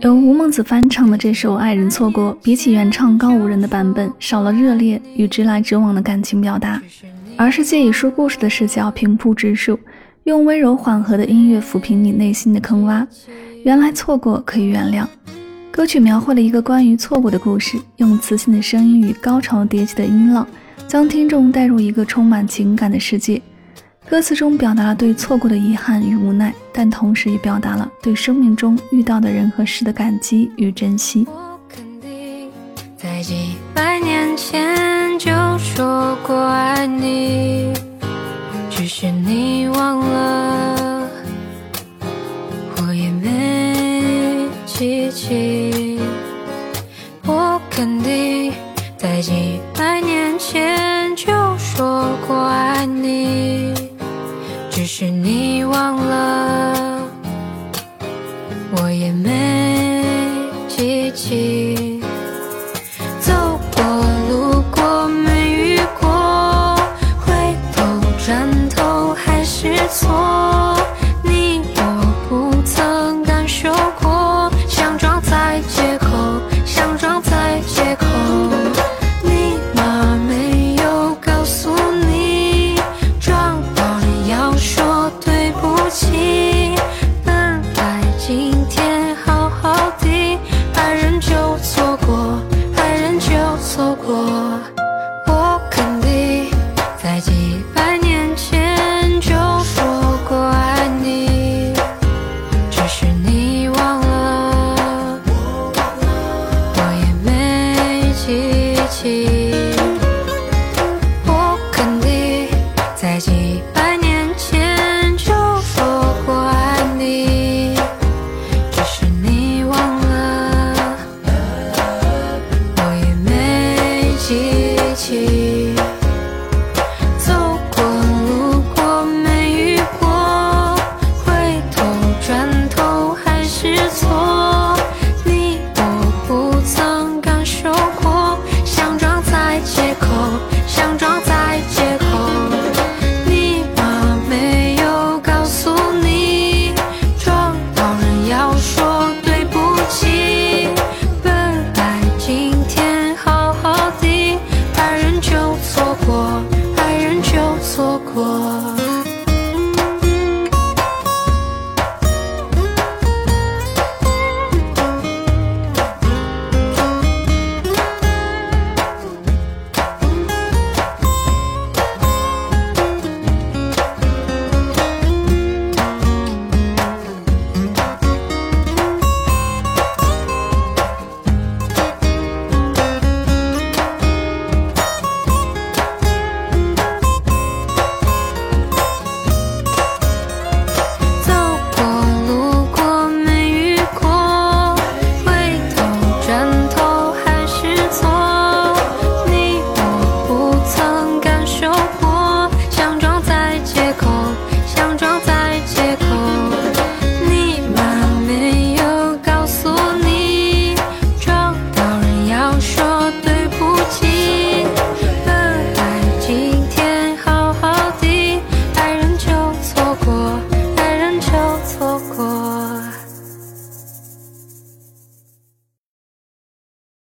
由吴孟子翻唱的这首《爱人错过》，比起原唱高无人的版本，少了热烈与直来直往的感情表达，而是借以说故事的视角平铺直述，用温柔缓和的音乐抚平你内心的坑洼。原来错过可以原谅。歌曲描绘了一个关于错过的故事，用磁性的声音与高潮迭起的音浪，将听众带入一个充满情感的世界。歌词中表达了对错过的遗憾与无奈，但同时也表达了对生命中遇到的人和事的感激与珍惜。我肯定在几百年前就说过爱你，只是你忘了，我也没记起。我肯定在几百年前就说过爱你。是你忘了，我也没记起。走过路过没遇过，回头转头还是错。几百。